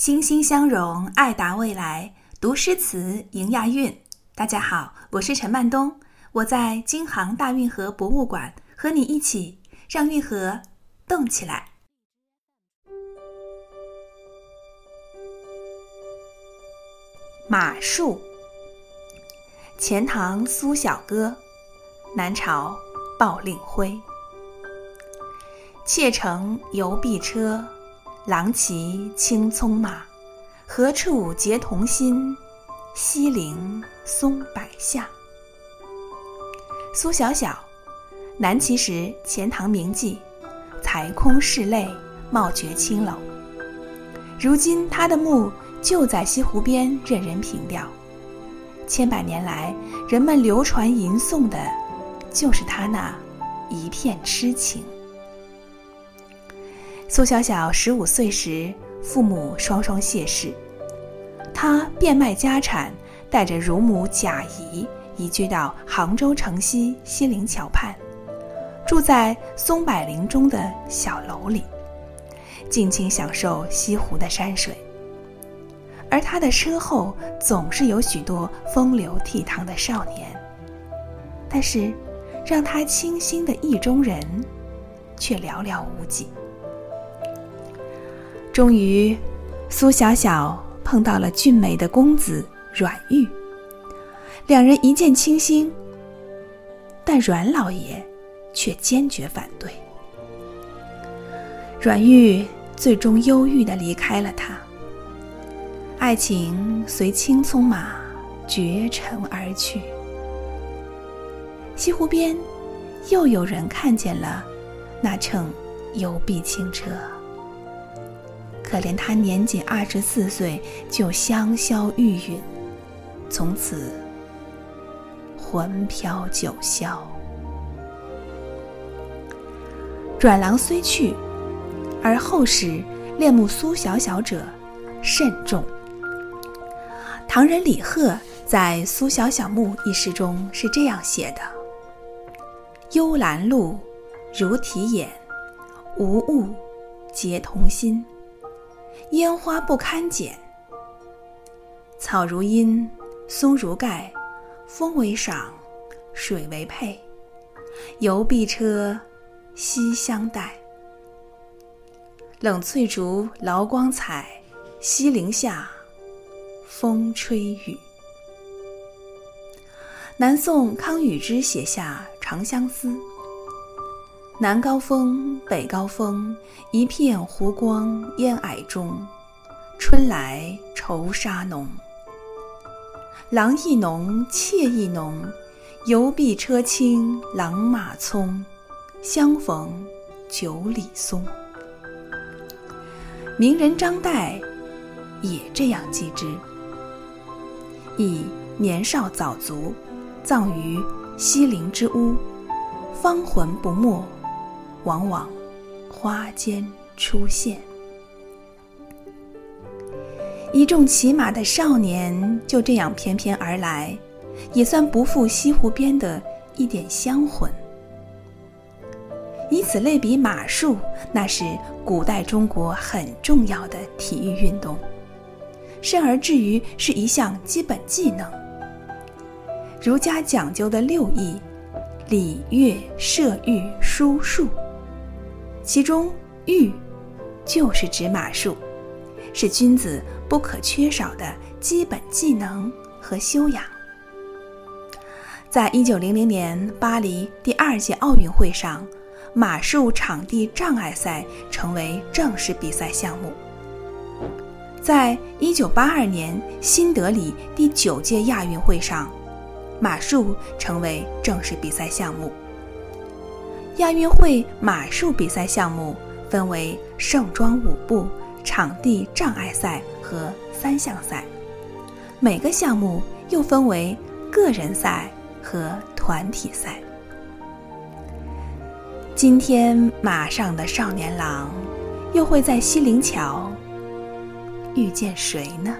心心相融，爱达未来。读诗词，迎亚运。大家好，我是陈曼东，我在京杭大运河博物馆，和你一起让运河动起来。马术，钱塘苏小歌，南朝鲍令辉。妾乘游碧车。郎骑青骢马，何处结同心？西陵松柏下。苏小小，南齐时钱塘名妓，才空拭泪，貌绝青楼。如今他的墓就在西湖边，任人凭吊。千百年来，人们流传吟诵的，就是他那一片痴情。苏小小十五岁时，父母双双谢世，他变卖家产，带着乳母贾谊移居到杭州城西西泠桥畔，住在松柏林中的小楼里，尽情享受西湖的山水。而他的身后总是有许多风流倜傥的少年，但是，让他倾心的意中人，却寥寥无几。终于，苏小小碰到了俊美的公子阮玉，两人一见倾心。但阮老爷却坚决反对。阮玉最终忧郁的离开了他，爱情随青葱马绝尘而去。西湖边，又有人看见了那乘幽碧轻车。可怜他年仅二十四岁就香消玉殒，从此魂飘九霄。阮郎虽去，而后世恋慕苏小小者甚众。唐人李贺在《苏小小墓》一诗中是这样写的：“幽兰露，如啼眼，无物结同心。”烟花不堪剪，草如茵，松如盖，风为赏，水为佩。游碧车，西厢带。冷翠竹，劳光彩，西陵下，风吹雨。南宋康与之写下《长相思》。南高峰，北高峰，一片湖光烟霭中。春来愁纱浓，郎意浓，妾意浓。游碧车轻，郎马匆。相逢九里松。名人张岱也这样记之：以年少早卒，葬于西陵之屋，芳魂不没。往往花间出现，一众骑马的少年就这样翩翩而来，也算不负西湖边的一点香魂。以此类比马术，那是古代中国很重要的体育运动，甚而至于是一项基本技能。儒家讲究的六艺：礼、乐、射、御、书、数。其中，御就是指马术，是君子不可缺少的基本技能和修养。在一九零零年巴黎第二届奥运会上，马术场地障碍赛成为正式比赛项目。在一九八二年新德里第九届亚运会上，马术成为正式比赛项目。亚运会马术比赛项目分为盛装舞步、场地障碍赛和三项赛，每个项目又分为个人赛和团体赛。今天马上的少年郎，又会在西泠桥遇见谁呢？